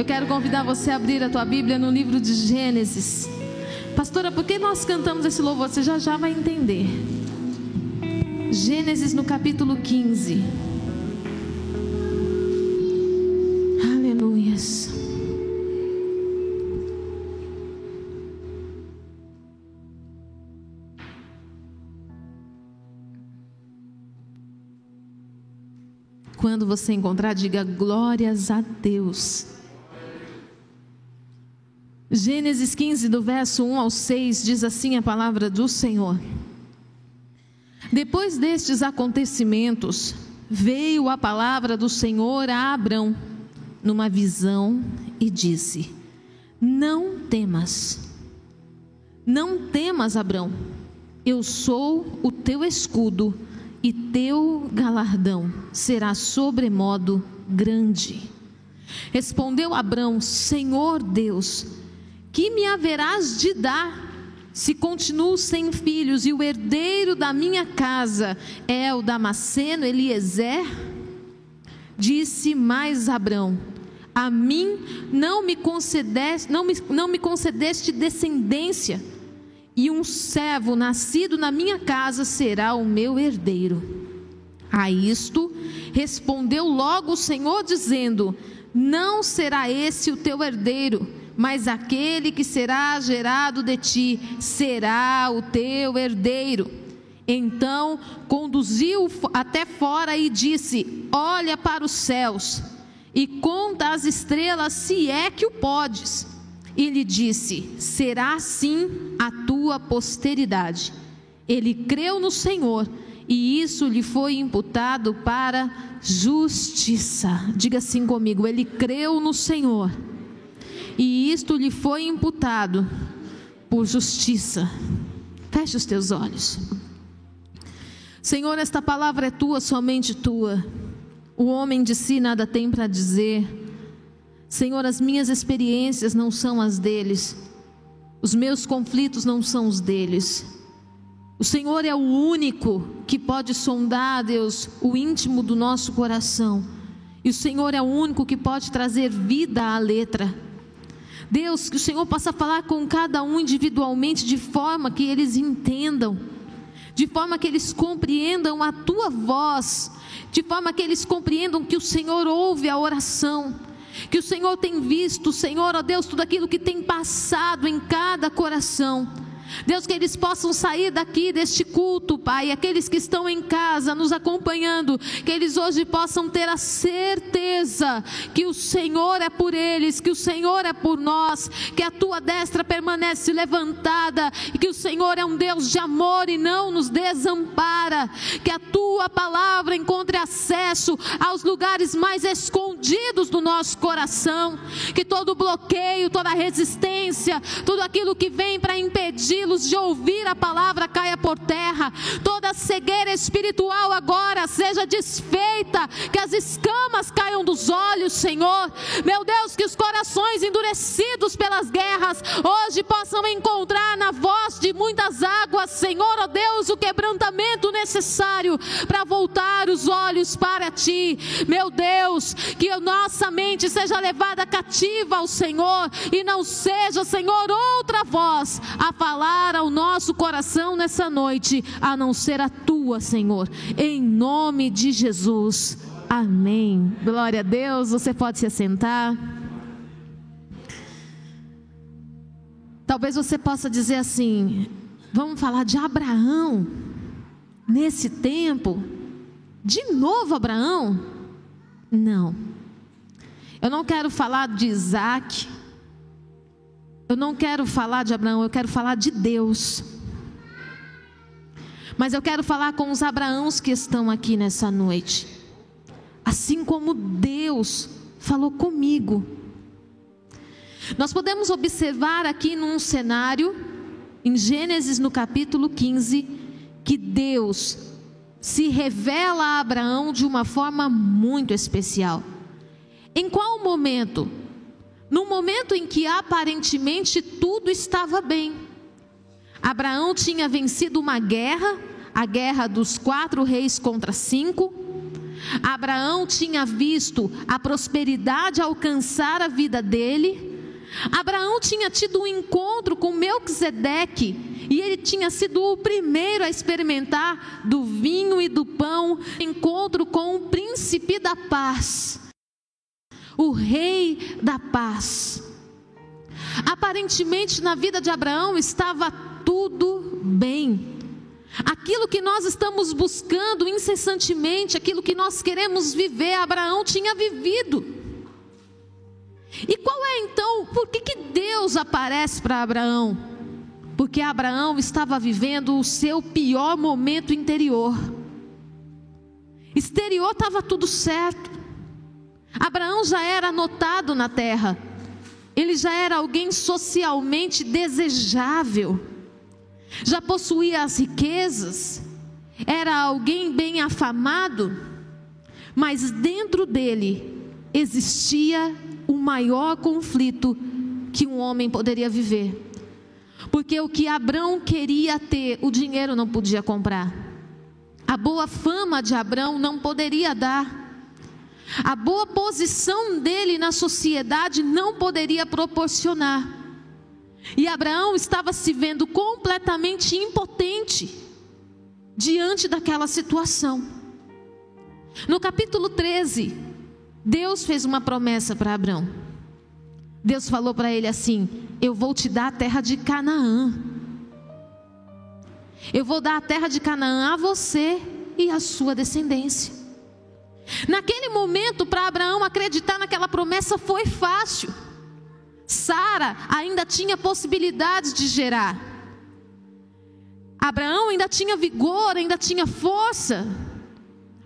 Eu quero convidar você a abrir a tua Bíblia no livro de Gênesis. Pastora, por que nós cantamos esse louvor? Você já já vai entender. Gênesis no capítulo 15. Aleluias. Quando você encontrar, diga glórias a Deus. Gênesis 15, do verso 1 ao 6, diz assim a palavra do Senhor. Depois destes acontecimentos, veio a palavra do Senhor a Abrão, numa visão, e disse: Não temas, não temas, Abrão, eu sou o teu escudo e teu galardão será sobremodo grande. Respondeu Abrão: Senhor Deus, que me haverás de dar se continuo sem filhos e o herdeiro da minha casa é o Damasceno Eliezer? Disse mais Abrão: A mim não me concedeste, não me, não me concedeste descendência e um servo nascido na minha casa será o meu herdeiro. A isto respondeu logo o Senhor, dizendo: Não será esse o teu herdeiro, mas aquele que será gerado de ti será o teu herdeiro. Então conduziu até fora e disse: Olha para os céus e conta as estrelas, se é que o podes e lhe disse: Será assim a tua posteridade. Ele creu no Senhor e isso lhe foi imputado para justiça. Diga assim comigo: ele creu no Senhor e isto lhe foi imputado por justiça. Feche os teus olhos. Senhor, esta palavra é tua, somente tua. O homem de si nada tem para dizer. Senhor, as minhas experiências não são as deles, os meus conflitos não são os deles. O Senhor é o único que pode sondar, Deus, o íntimo do nosso coração. E o Senhor é o único que pode trazer vida à letra. Deus, que o Senhor possa falar com cada um individualmente de forma que eles entendam, de forma que eles compreendam a tua voz, de forma que eles compreendam que o Senhor ouve a oração que o Senhor tem visto, Senhor, ó Deus, tudo aquilo que tem passado em cada coração. Deus, que eles possam sair daqui deste culto, Pai, aqueles que estão em casa nos acompanhando, que eles hoje possam ter a certeza que o Senhor é por eles, que o Senhor é por nós, que a tua destra permanece levantada e que o Senhor é um Deus de amor e não nos desampara, que a tua palavra encontre acesso aos lugares mais escondidos do nosso coração, que todo bloqueio, toda resistência, tudo aquilo que vem para impedir los de ouvir a palavra caia por terra, toda cegueira espiritual agora seja desfeita, que as escamas caiam dos olhos, Senhor. Meu Deus, que os corações endurecidos pelas guerras hoje possam encontrar na voz de muitas águas, Senhor, ó Deus, o quebrantamento necessário para voltar os olhos para ti. Meu Deus, que nossa mente seja levada cativa ao Senhor e não seja, Senhor, outra voz a falar falar ao nosso coração nessa noite, a não ser a tua, Senhor, em nome de Jesus. Amém. Glória a Deus. Você pode se assentar. Talvez você possa dizer assim: vamos falar de Abraão nesse tempo? De novo Abraão? Não. Eu não quero falar de Isaac eu não quero falar de Abraão, eu quero falar de Deus. Mas eu quero falar com os Abraãos que estão aqui nessa noite. Assim como Deus falou comigo. Nós podemos observar aqui num cenário, em Gênesis no capítulo 15, que Deus se revela a Abraão de uma forma muito especial. Em qual momento? Num momento em que aparentemente tudo estava bem. Abraão tinha vencido uma guerra, a guerra dos quatro reis contra cinco. Abraão tinha visto a prosperidade alcançar a vida dele. Abraão tinha tido um encontro com Melquisedeque e ele tinha sido o primeiro a experimentar do vinho e do pão, encontro com o príncipe da paz, o rei da paz. Aparentemente na vida de Abraão estava tudo bem. Aquilo que nós estamos buscando incessantemente, aquilo que nós queremos viver, Abraão tinha vivido. E qual é então, por que, que Deus aparece para Abraão? Porque Abraão estava vivendo o seu pior momento interior. Exterior estava tudo certo. Abraão já era notado na terra. Ele já era alguém socialmente desejável já possuía as riquezas, era alguém bem afamado, mas dentro dele existia o maior conflito que um homem poderia viver. Porque o que Abrão queria ter, o dinheiro não podia comprar. A boa fama de Abrão não poderia dar. A boa posição dele na sociedade não poderia proporcionar. E Abraão estava se vendo completamente impotente diante daquela situação. No capítulo 13, Deus fez uma promessa para Abraão. Deus falou para ele assim: Eu vou te dar a terra de Canaã. Eu vou dar a terra de Canaã a você e a sua descendência. Naquele momento, para Abraão acreditar naquela promessa foi fácil. Sara ainda tinha possibilidades de gerar. Abraão ainda tinha vigor, ainda tinha força.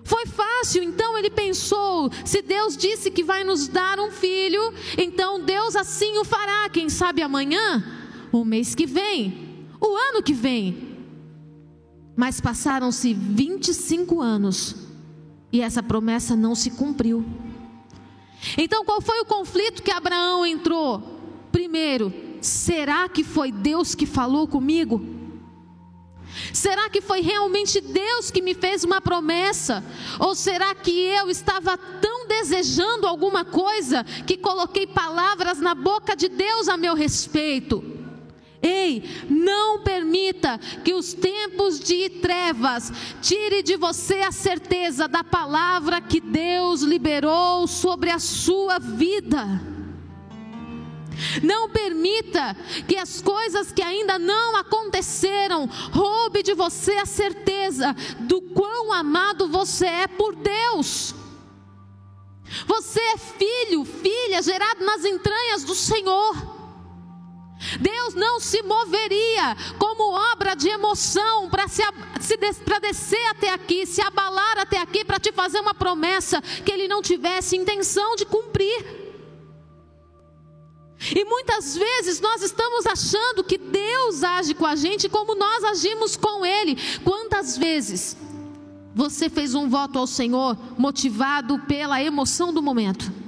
Foi fácil, então ele pensou: se Deus disse que vai nos dar um filho, então Deus assim o fará. Quem sabe amanhã, o mês que vem, o ano que vem. Mas passaram-se 25 anos e essa promessa não se cumpriu. Então, qual foi o conflito que Abraão entrou? Primeiro, será que foi Deus que falou comigo? Será que foi realmente Deus que me fez uma promessa? Ou será que eu estava tão desejando alguma coisa que coloquei palavras na boca de Deus a meu respeito? Ei, não permita que os tempos de trevas tire de você a certeza da palavra que Deus liberou sobre a sua vida. Não permita que as coisas que ainda não aconteceram roube de você a certeza do quão amado você é por Deus. Você é filho, filha, gerado nas entranhas do Senhor. Deus não se moveria como obra de emoção para se, se descer até aqui, se abalar até aqui para te fazer uma promessa que Ele não tivesse intenção de cumprir. E muitas vezes nós estamos achando que Deus age com a gente como nós agimos com Ele. Quantas vezes você fez um voto ao Senhor motivado pela emoção do momento?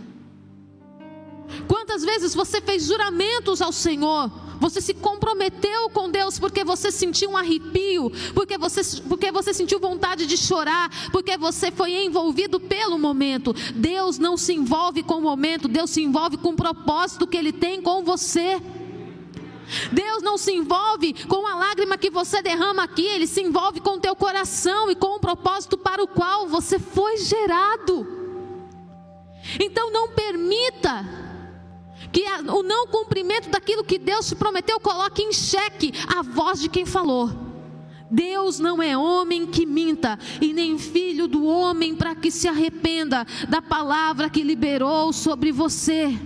Quantas vezes você fez juramentos ao Senhor você se comprometeu com Deus porque você sentiu um arrepio, porque você, porque você sentiu vontade de chorar, porque você foi envolvido pelo momento. Deus não se envolve com o momento, Deus se envolve com o propósito que Ele tem com você. Deus não se envolve com a lágrima que você derrama aqui, Ele se envolve com o teu coração e com o propósito para o qual você foi gerado. Então não permita que o não cumprimento daquilo que Deus te prometeu coloque em xeque a voz de quem falou. Deus não é homem que minta, e nem filho do homem para que se arrependa da palavra que liberou sobre você.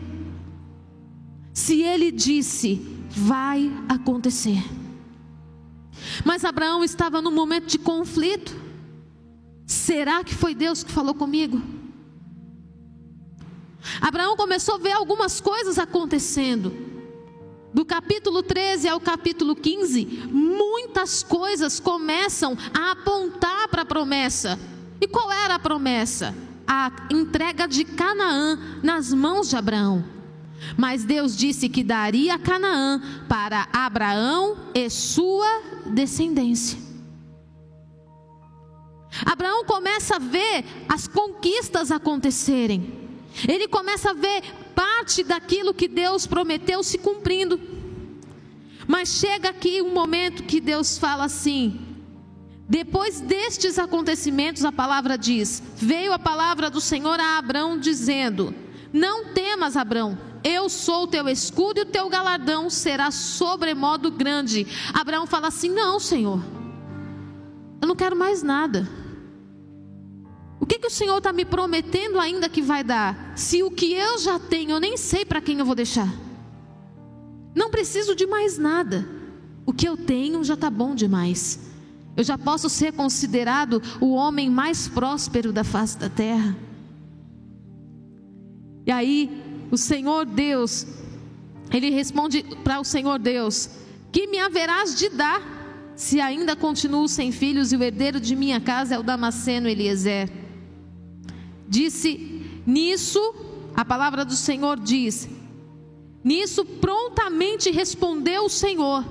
Se ele disse, vai acontecer. Mas Abraão estava num momento de conflito. Será que foi Deus que falou comigo? Abraão começou a ver algumas coisas acontecendo. Do capítulo 13 ao capítulo 15, muitas coisas começam a apontar para a promessa. E qual era a promessa? A entrega de Canaã nas mãos de Abraão. Mas Deus disse que daria Canaã para Abraão e sua descendência. Abraão começa a ver as conquistas acontecerem. Ele começa a ver parte daquilo que Deus prometeu se cumprindo. Mas chega aqui um momento que Deus fala assim: depois destes acontecimentos, a palavra diz: veio a palavra do Senhor a Abraão dizendo: Não temas, Abraão, eu sou o teu escudo e o teu galardão será sobremodo grande. Abraão fala assim: Não, Senhor, eu não quero mais nada. O que, que o Senhor está me prometendo ainda que vai dar? Se o que eu já tenho, eu nem sei para quem eu vou deixar. Não preciso de mais nada. O que eu tenho já está bom demais. Eu já posso ser considerado o homem mais próspero da face da terra. E aí, o Senhor Deus, ele responde para o Senhor Deus: Que me haverás de dar, se ainda continuo sem filhos e o herdeiro de minha casa é o Damasceno Eliezer? Disse: Nisso, a palavra do Senhor diz: Nisso prontamente respondeu o Senhor.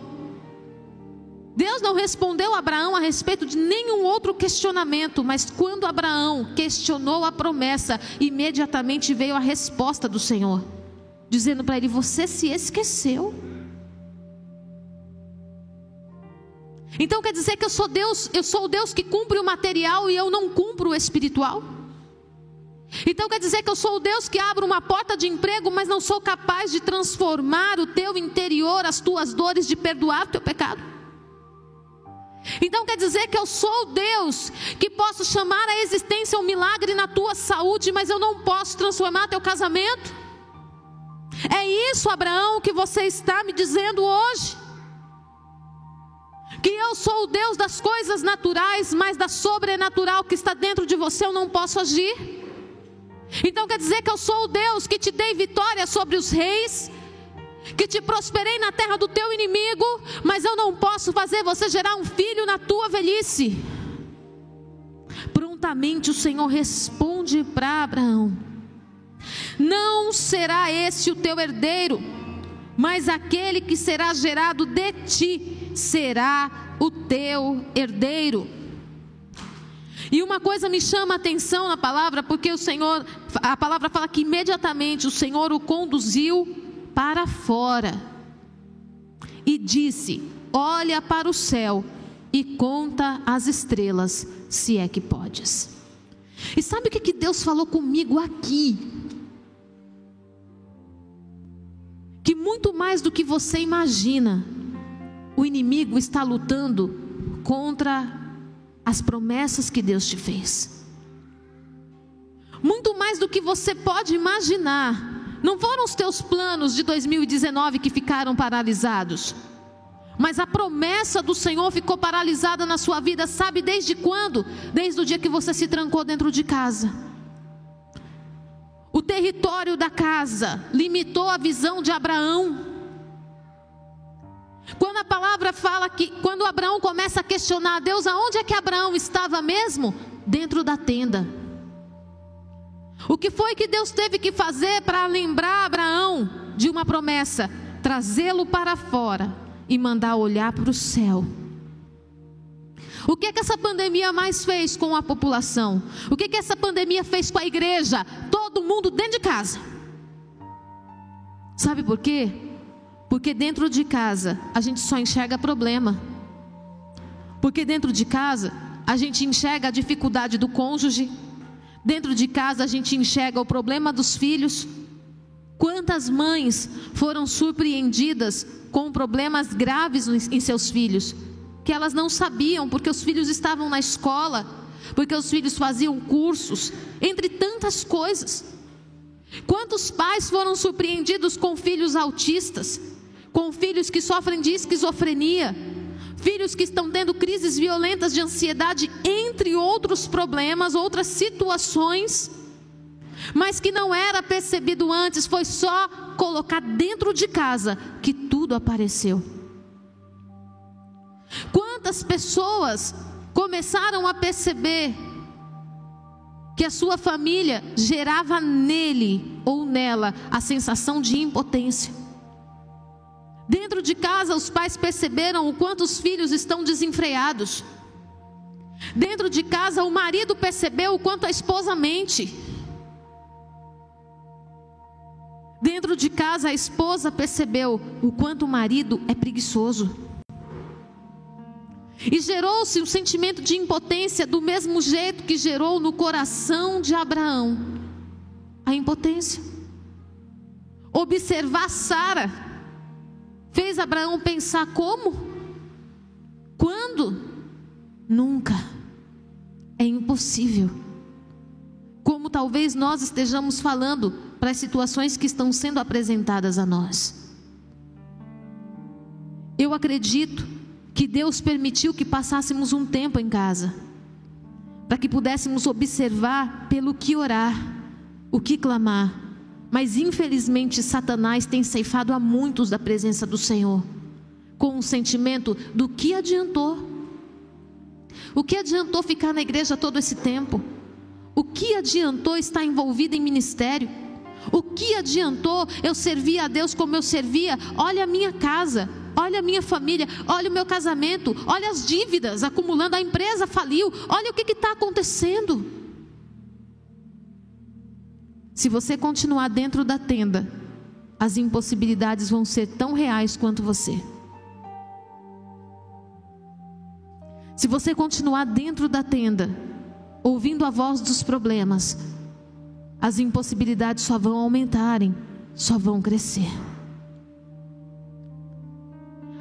Deus não respondeu a Abraão a respeito de nenhum outro questionamento, mas quando Abraão questionou a promessa, imediatamente veio a resposta do Senhor, dizendo para ele: Você se esqueceu. Então quer dizer que eu sou Deus, eu sou o Deus que cumpre o material e eu não cumpro o espiritual? Então quer dizer que eu sou o Deus que abre uma porta de emprego, mas não sou capaz de transformar o teu interior, as tuas dores, de perdoar o teu pecado? Então quer dizer que eu sou o Deus que posso chamar a existência um milagre na tua saúde, mas eu não posso transformar teu casamento? É isso, Abraão, que você está me dizendo hoje? Que eu sou o Deus das coisas naturais, mas da sobrenatural que está dentro de você eu não posso agir? Então quer dizer que eu sou o Deus que te dei vitória sobre os reis, que te prosperei na terra do teu inimigo, mas eu não posso fazer você gerar um filho na tua velhice. Prontamente o Senhor responde para Abraão: Não será esse o teu herdeiro, mas aquele que será gerado de ti será o teu herdeiro. E uma coisa me chama a atenção na palavra, porque o Senhor, a palavra fala que imediatamente o Senhor o conduziu para fora e disse: Olha para o céu e conta as estrelas, se é que podes. E sabe o que, que Deus falou comigo aqui? Que muito mais do que você imagina, o inimigo está lutando contra as promessas que Deus te fez. Muito mais do que você pode imaginar. Não foram os teus planos de 2019 que ficaram paralisados. Mas a promessa do Senhor ficou paralisada na sua vida, sabe desde quando? Desde o dia que você se trancou dentro de casa. O território da casa limitou a visão de Abraão. Quando a palavra fala que, quando Abraão começa a questionar a Deus, aonde é que Abraão estava mesmo? Dentro da tenda. O que foi que Deus teve que fazer para lembrar Abraão de uma promessa? Trazê-lo para fora e mandar olhar para o céu. O que, é que essa pandemia mais fez com a população? O que, é que essa pandemia fez com a igreja? Todo mundo dentro de casa. Sabe por quê? Porque dentro de casa a gente só enxerga problema. Porque dentro de casa a gente enxerga a dificuldade do cônjuge. Dentro de casa a gente enxerga o problema dos filhos. Quantas mães foram surpreendidas com problemas graves em seus filhos, que elas não sabiam, porque os filhos estavam na escola, porque os filhos faziam cursos, entre tantas coisas. Quantos pais foram surpreendidos com filhos autistas, com filhos que sofrem de esquizofrenia, filhos que estão tendo crises violentas de ansiedade, entre outros problemas, outras situações, mas que não era percebido antes, foi só colocar dentro de casa que tudo apareceu. Quantas pessoas começaram a perceber que a sua família gerava nele ou nela a sensação de impotência? Dentro de casa, os pais perceberam o quanto os filhos estão desenfreados. Dentro de casa, o marido percebeu o quanto a esposa mente. Dentro de casa, a esposa percebeu o quanto o marido é preguiçoso. E gerou-se um sentimento de impotência do mesmo jeito que gerou no coração de Abraão a impotência. Observar Sara fez Abraão pensar como? Quando? Nunca. É impossível. Como talvez nós estejamos falando para as situações que estão sendo apresentadas a nós. Eu acredito que Deus permitiu que passássemos um tempo em casa, para que pudéssemos observar pelo que orar, o que clamar. Mas infelizmente Satanás tem ceifado a muitos da presença do Senhor, com o sentimento do que adiantou. O que adiantou ficar na igreja todo esse tempo? O que adiantou estar envolvido em ministério? O que adiantou eu servir a Deus como eu servia? Olha a minha casa, olha a minha família, olha o meu casamento, olha as dívidas acumulando, a empresa faliu, olha o que está acontecendo. Se você continuar dentro da tenda, as impossibilidades vão ser tão reais quanto você. Se você continuar dentro da tenda, ouvindo a voz dos problemas, as impossibilidades só vão aumentarem, só vão crescer.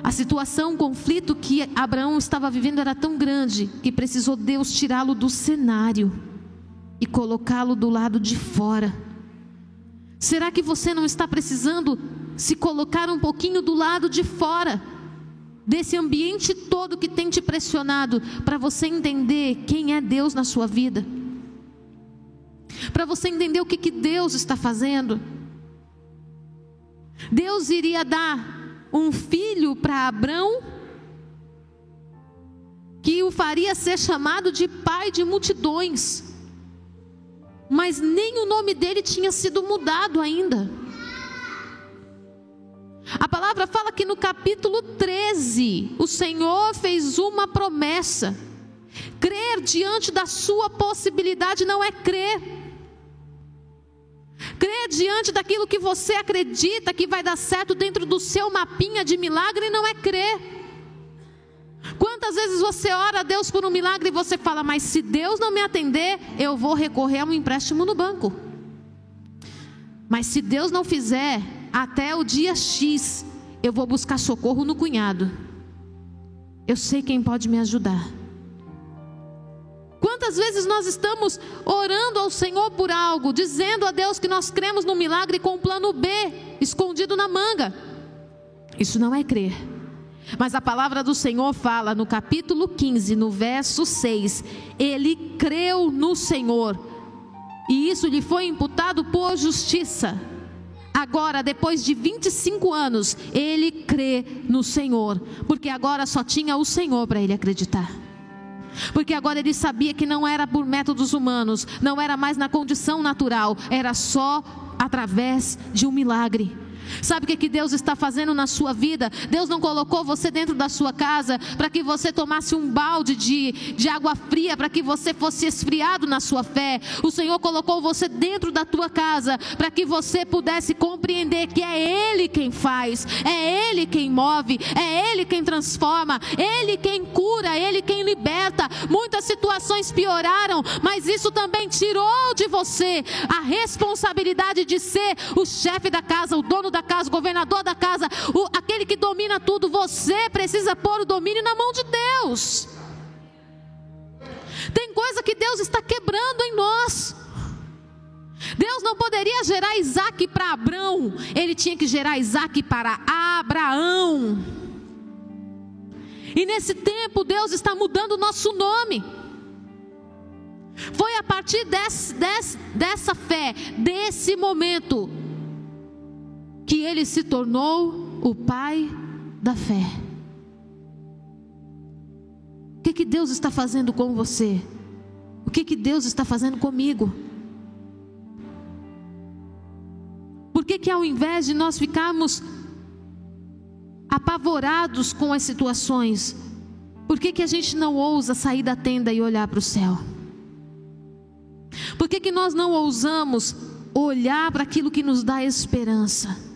A situação, o conflito que Abraão estava vivendo era tão grande que precisou Deus tirá-lo do cenário e colocá-lo do lado de fora. Será que você não está precisando se colocar um pouquinho do lado de fora desse ambiente todo que tem te pressionado para você entender quem é Deus na sua vida? Para você entender o que, que Deus está fazendo? Deus iria dar um filho para Abrão, que o faria ser chamado de pai de multidões, mas nem o nome dele tinha sido mudado ainda. A palavra fala que no capítulo 13, o Senhor fez uma promessa. Crer diante da sua possibilidade não é crer. Crer diante daquilo que você acredita que vai dar certo dentro do seu mapinha de milagre não é crer. Quantas vezes você ora a Deus por um milagre e você fala, mas se Deus não me atender, eu vou recorrer a um empréstimo no banco. Mas se Deus não fizer, até o dia X, eu vou buscar socorro no cunhado. Eu sei quem pode me ajudar. Quantas vezes nós estamos orando ao Senhor por algo, dizendo a Deus que nós cremos no milagre com um plano B escondido na manga? Isso não é crer. Mas a palavra do Senhor fala no capítulo 15, no verso 6: Ele creu no Senhor, e isso lhe foi imputado por justiça. Agora, depois de 25 anos, ele crê no Senhor, porque agora só tinha o Senhor para ele acreditar porque agora ele sabia que não era por métodos humanos, não era mais na condição natural, era só através de um milagre. Sabe o que, que Deus está fazendo na sua vida? Deus não colocou você dentro da sua casa para que você tomasse um balde de, de água fria, para que você fosse esfriado na sua fé. O Senhor colocou você dentro da tua casa para que você pudesse compreender que é Ele quem faz, é Ele quem move, é Ele quem transforma, Ele quem cura, Ele quem liberta. Muitas situações pioraram, mas isso também tirou de você a responsabilidade de ser o chefe da casa, o dono da da casa, o governador da casa, o, aquele que domina tudo. Você precisa pôr o domínio na mão de Deus. Tem coisa que Deus está quebrando em nós. Deus não poderia gerar Isaac para Abraão, ele tinha que gerar Isaac para Abraão. E nesse tempo, Deus está mudando o nosso nome. Foi a partir desse, desse, dessa fé, desse momento, que ele se tornou o pai da fé. O que, que Deus está fazendo com você? O que, que Deus está fazendo comigo? Por que, que ao invés de nós ficarmos apavorados com as situações, Por que, que a gente não ousa sair da tenda e olhar para o céu? Por que, que nós não ousamos olhar para aquilo que nos dá esperança?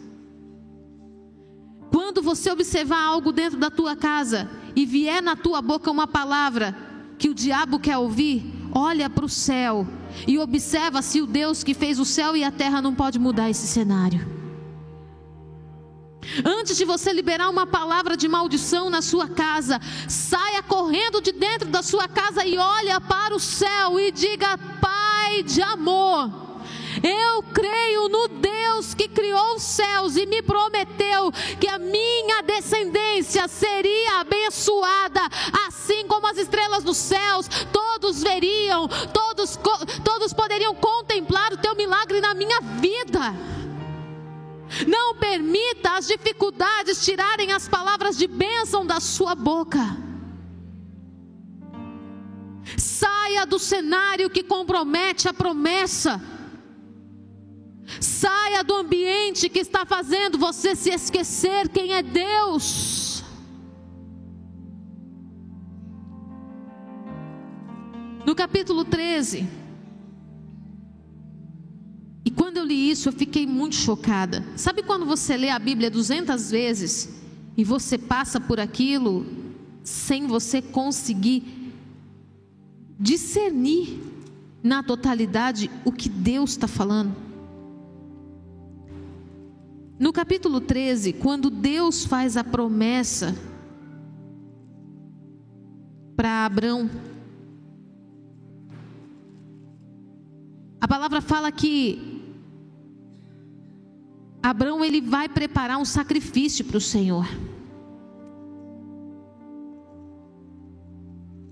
Quando você observar algo dentro da tua casa e vier na tua boca uma palavra que o diabo quer ouvir, olha para o céu e observa se o Deus que fez o céu e a terra não pode mudar esse cenário. Antes de você liberar uma palavra de maldição na sua casa, saia correndo de dentro da sua casa e olha para o céu e diga: Pai de amor, eu creio no Deus criou os céus e me prometeu que a minha descendência seria abençoada, assim como as estrelas dos céus, todos veriam, todos, todos poderiam contemplar o teu milagre na minha vida. Não permita as dificuldades tirarem as palavras de bênção da sua boca. Saia do cenário que compromete a promessa. Saia do ambiente que está fazendo você se esquecer quem é Deus. No capítulo 13. E quando eu li isso, eu fiquei muito chocada. Sabe quando você lê a Bíblia 200 vezes e você passa por aquilo sem você conseguir discernir na totalidade o que Deus está falando? No capítulo 13, quando Deus faz a promessa para Abraão, a palavra fala que Abraão ele vai preparar um sacrifício para o Senhor.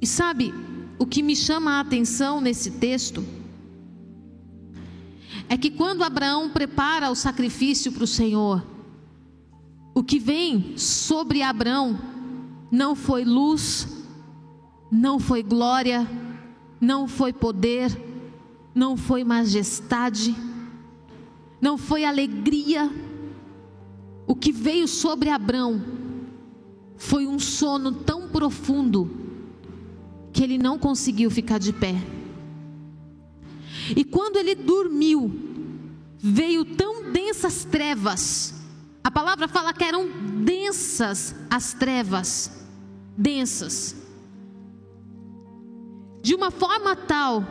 E sabe, o que me chama a atenção nesse texto é que quando Abraão prepara o sacrifício para o Senhor, o que vem sobre Abraão não foi luz, não foi glória, não foi poder, não foi majestade, não foi alegria. O que veio sobre Abrão foi um sono tão profundo que ele não conseguiu ficar de pé. E quando ele dormiu, veio tão densas trevas. A palavra fala que eram densas as trevas, densas. De uma forma tal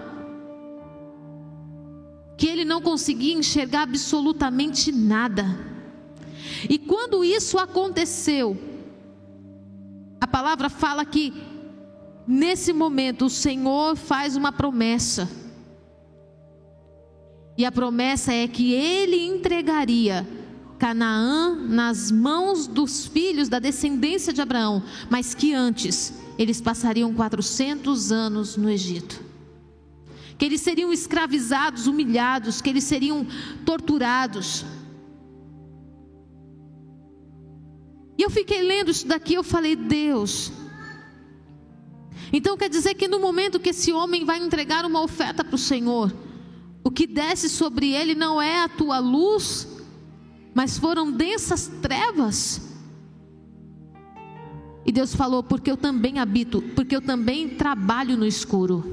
que ele não conseguia enxergar absolutamente nada. E quando isso aconteceu, a palavra fala que nesse momento o Senhor faz uma promessa. E a promessa é que ele entregaria Canaã nas mãos dos filhos da descendência de Abraão, mas que antes eles passariam 400 anos no Egito que eles seriam escravizados, humilhados, que eles seriam torturados. E eu fiquei lendo isso daqui, eu falei, Deus. Então quer dizer que no momento que esse homem vai entregar uma oferta para o Senhor, o que desce sobre ele não é a tua luz, mas foram densas trevas. E Deus falou: porque eu também habito, porque eu também trabalho no escuro.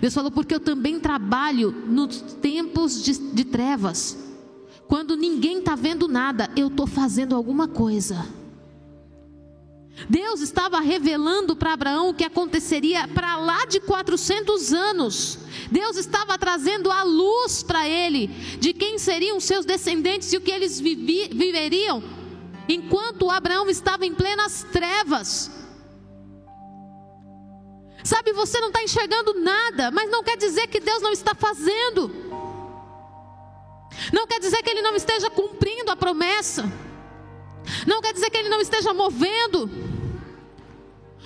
Deus falou, porque eu também trabalho nos tempos de, de trevas. Quando ninguém está vendo nada, eu estou fazendo alguma coisa. Deus estava revelando para Abraão o que aconteceria para lá de 400 anos. Deus estava trazendo a luz para ele de quem seriam seus descendentes e o que eles vivi, viveriam, enquanto Abraão estava em plenas trevas. Sabe, você não está enxergando nada, mas não quer dizer que Deus não está fazendo. Não quer dizer que Ele não esteja cumprindo a promessa. Não quer dizer que Ele não esteja movendo.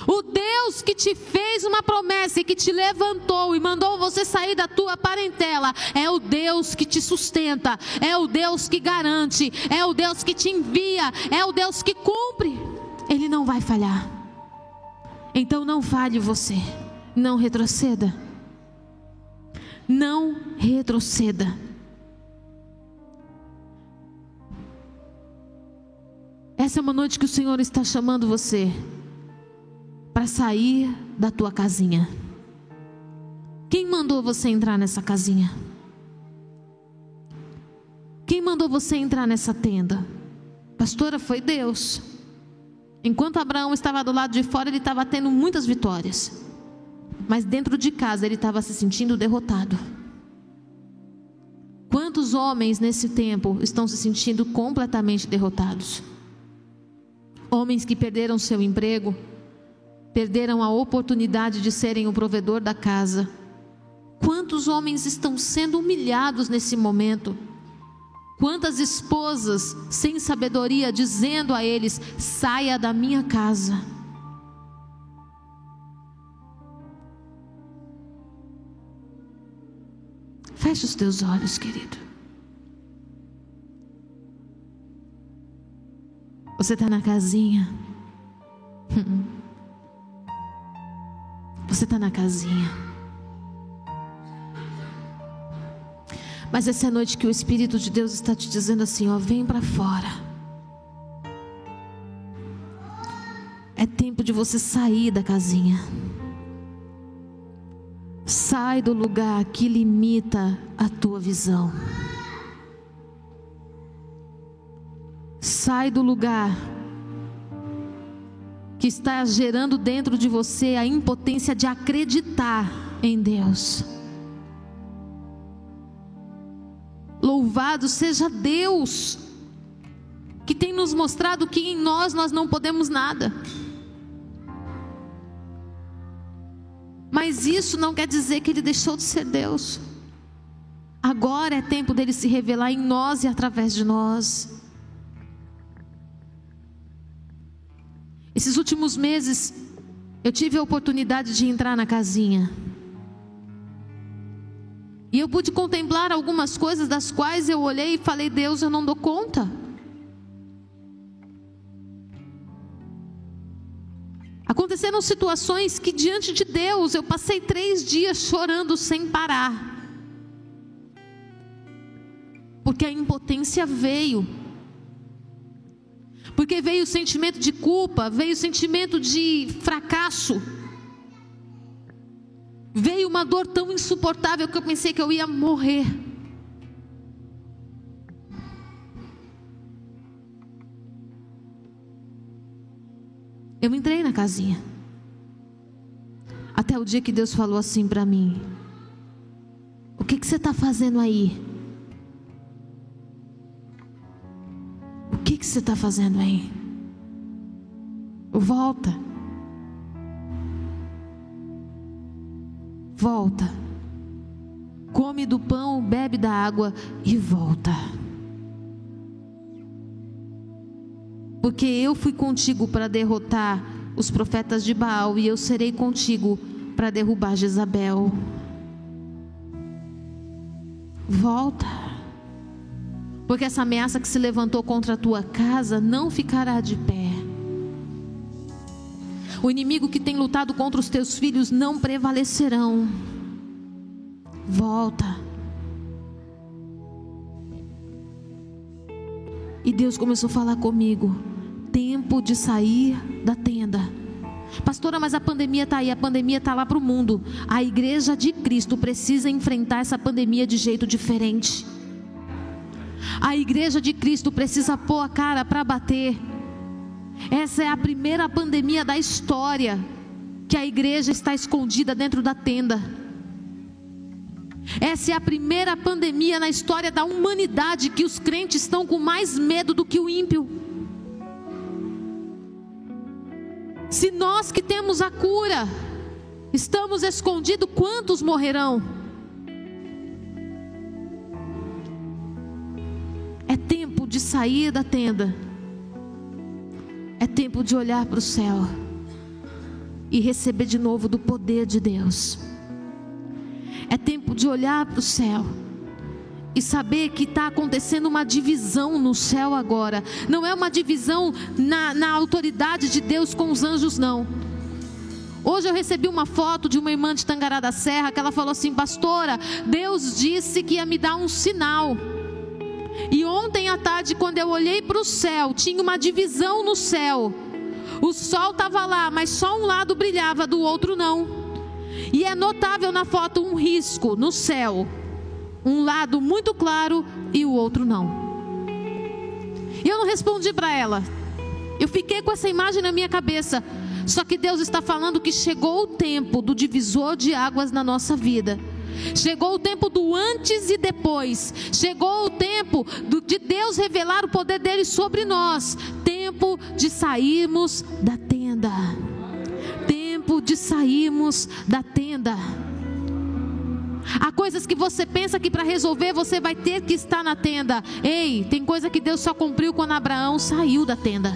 O Deus que te fez uma promessa e que te levantou e mandou você sair da tua parentela é o Deus que te sustenta, é o Deus que garante, é o Deus que te envia, é o Deus que cumpre. Ele não vai falhar. Então não falhe você, não retroceda. Não retroceda. Essa é uma noite que o Senhor está chamando você para sair da tua casinha. Quem mandou você entrar nessa casinha? Quem mandou você entrar nessa tenda? Pastora, foi Deus. Enquanto Abraão estava do lado de fora, ele estava tendo muitas vitórias. Mas dentro de casa ele estava se sentindo derrotado. Quantos homens nesse tempo estão se sentindo completamente derrotados? Homens que perderam seu emprego, perderam a oportunidade de serem o provedor da casa. Quantos homens estão sendo humilhados nesse momento? Quantas esposas sem sabedoria dizendo a eles: saia da minha casa. Feche os teus olhos, querido. Você está na casinha. Você está na casinha. Mas essa é a noite que o Espírito de Deus está te dizendo assim: ó, vem para fora. É tempo de você sair da casinha. Sai do lugar que limita a tua visão. Sai do lugar que está gerando dentro de você a impotência de acreditar em Deus. Louvado seja Deus, que tem nos mostrado que em nós nós não podemos nada. Mas isso não quer dizer que ele deixou de ser Deus. Agora é tempo dele se revelar em nós e através de nós. Esses últimos meses, eu tive a oportunidade de entrar na casinha. E eu pude contemplar algumas coisas das quais eu olhei e falei: Deus, eu não dou conta. Aconteceram situações que, diante de Deus, eu passei três dias chorando sem parar. Porque a impotência veio. Porque veio o sentimento de culpa, veio o sentimento de fracasso. Veio uma dor tão insuportável que eu pensei que eu ia morrer. Eu entrei na casinha. Até o dia que Deus falou assim para mim: O que, que você está fazendo aí? Você está fazendo aí? Volta. volta. Come do pão, bebe da água e volta. Porque eu fui contigo para derrotar os profetas de Baal e eu serei contigo para derrubar Jezabel. Volta. Porque essa ameaça que se levantou contra a tua casa não ficará de pé. O inimigo que tem lutado contra os teus filhos não prevalecerão. Volta. E Deus começou a falar comigo. Tempo de sair da tenda. Pastora, mas a pandemia está aí, a pandemia está lá para o mundo. A igreja de Cristo precisa enfrentar essa pandemia de jeito diferente. A igreja de Cristo precisa pôr a cara para bater. Essa é a primeira pandemia da história que a igreja está escondida dentro da tenda. Essa é a primeira pandemia na história da humanidade que os crentes estão com mais medo do que o ímpio. Se nós que temos a cura estamos escondidos, quantos morrerão? De sair da tenda é tempo de olhar para o céu e receber de novo do poder de Deus. É tempo de olhar para o céu e saber que está acontecendo uma divisão no céu agora. Não é uma divisão na, na autoridade de Deus com os anjos, não. Hoje eu recebi uma foto de uma irmã de Tangará da Serra que ela falou assim: Pastora, Deus disse que ia me dar um sinal. Ontem à tarde, quando eu olhei para o céu, tinha uma divisão no céu. O sol estava lá, mas só um lado brilhava, do outro não. E é notável na foto um risco no céu. Um lado muito claro e o outro não. E eu não respondi para ela. Eu fiquei com essa imagem na minha cabeça. Só que Deus está falando que chegou o tempo do divisor de águas na nossa vida. Chegou o tempo do antes e depois. Chegou o tempo do, de Deus revelar o poder dele sobre nós. Tempo de sairmos da tenda. Tempo de sairmos da tenda. Há coisas que você pensa que para resolver você vai ter que estar na tenda. Ei, tem coisa que Deus só cumpriu quando Abraão saiu da tenda.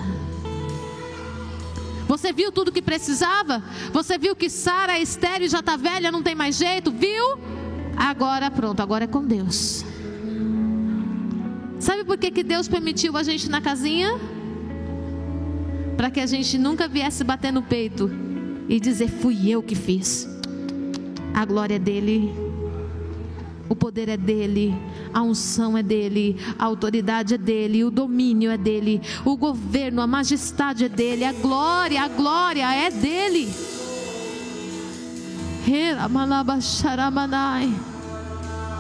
Você viu tudo que precisava? Você viu que Sara é estéreo e já está velha, não tem mais jeito? Viu? Agora pronto, agora é com Deus. Sabe por que, que Deus permitiu a gente na casinha? Para que a gente nunca viesse bater no peito e dizer: fui eu que fiz. A glória dele. O poder é dele, a unção é dele, a autoridade é dele, o domínio é dele, o governo, a majestade é dele, a glória, a glória é dele. Hera